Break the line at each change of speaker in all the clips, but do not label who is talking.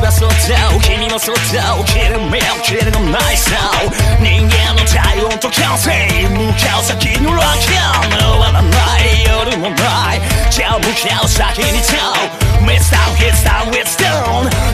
ればそうだ君もそうだ起きる目をきるのないさ人間の体温と感性向かう先のラッキー終わらない夜もないじゃあ向かう先に Tell Me stop, get stop, it's done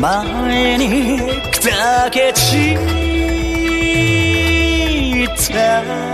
前に砕け散った。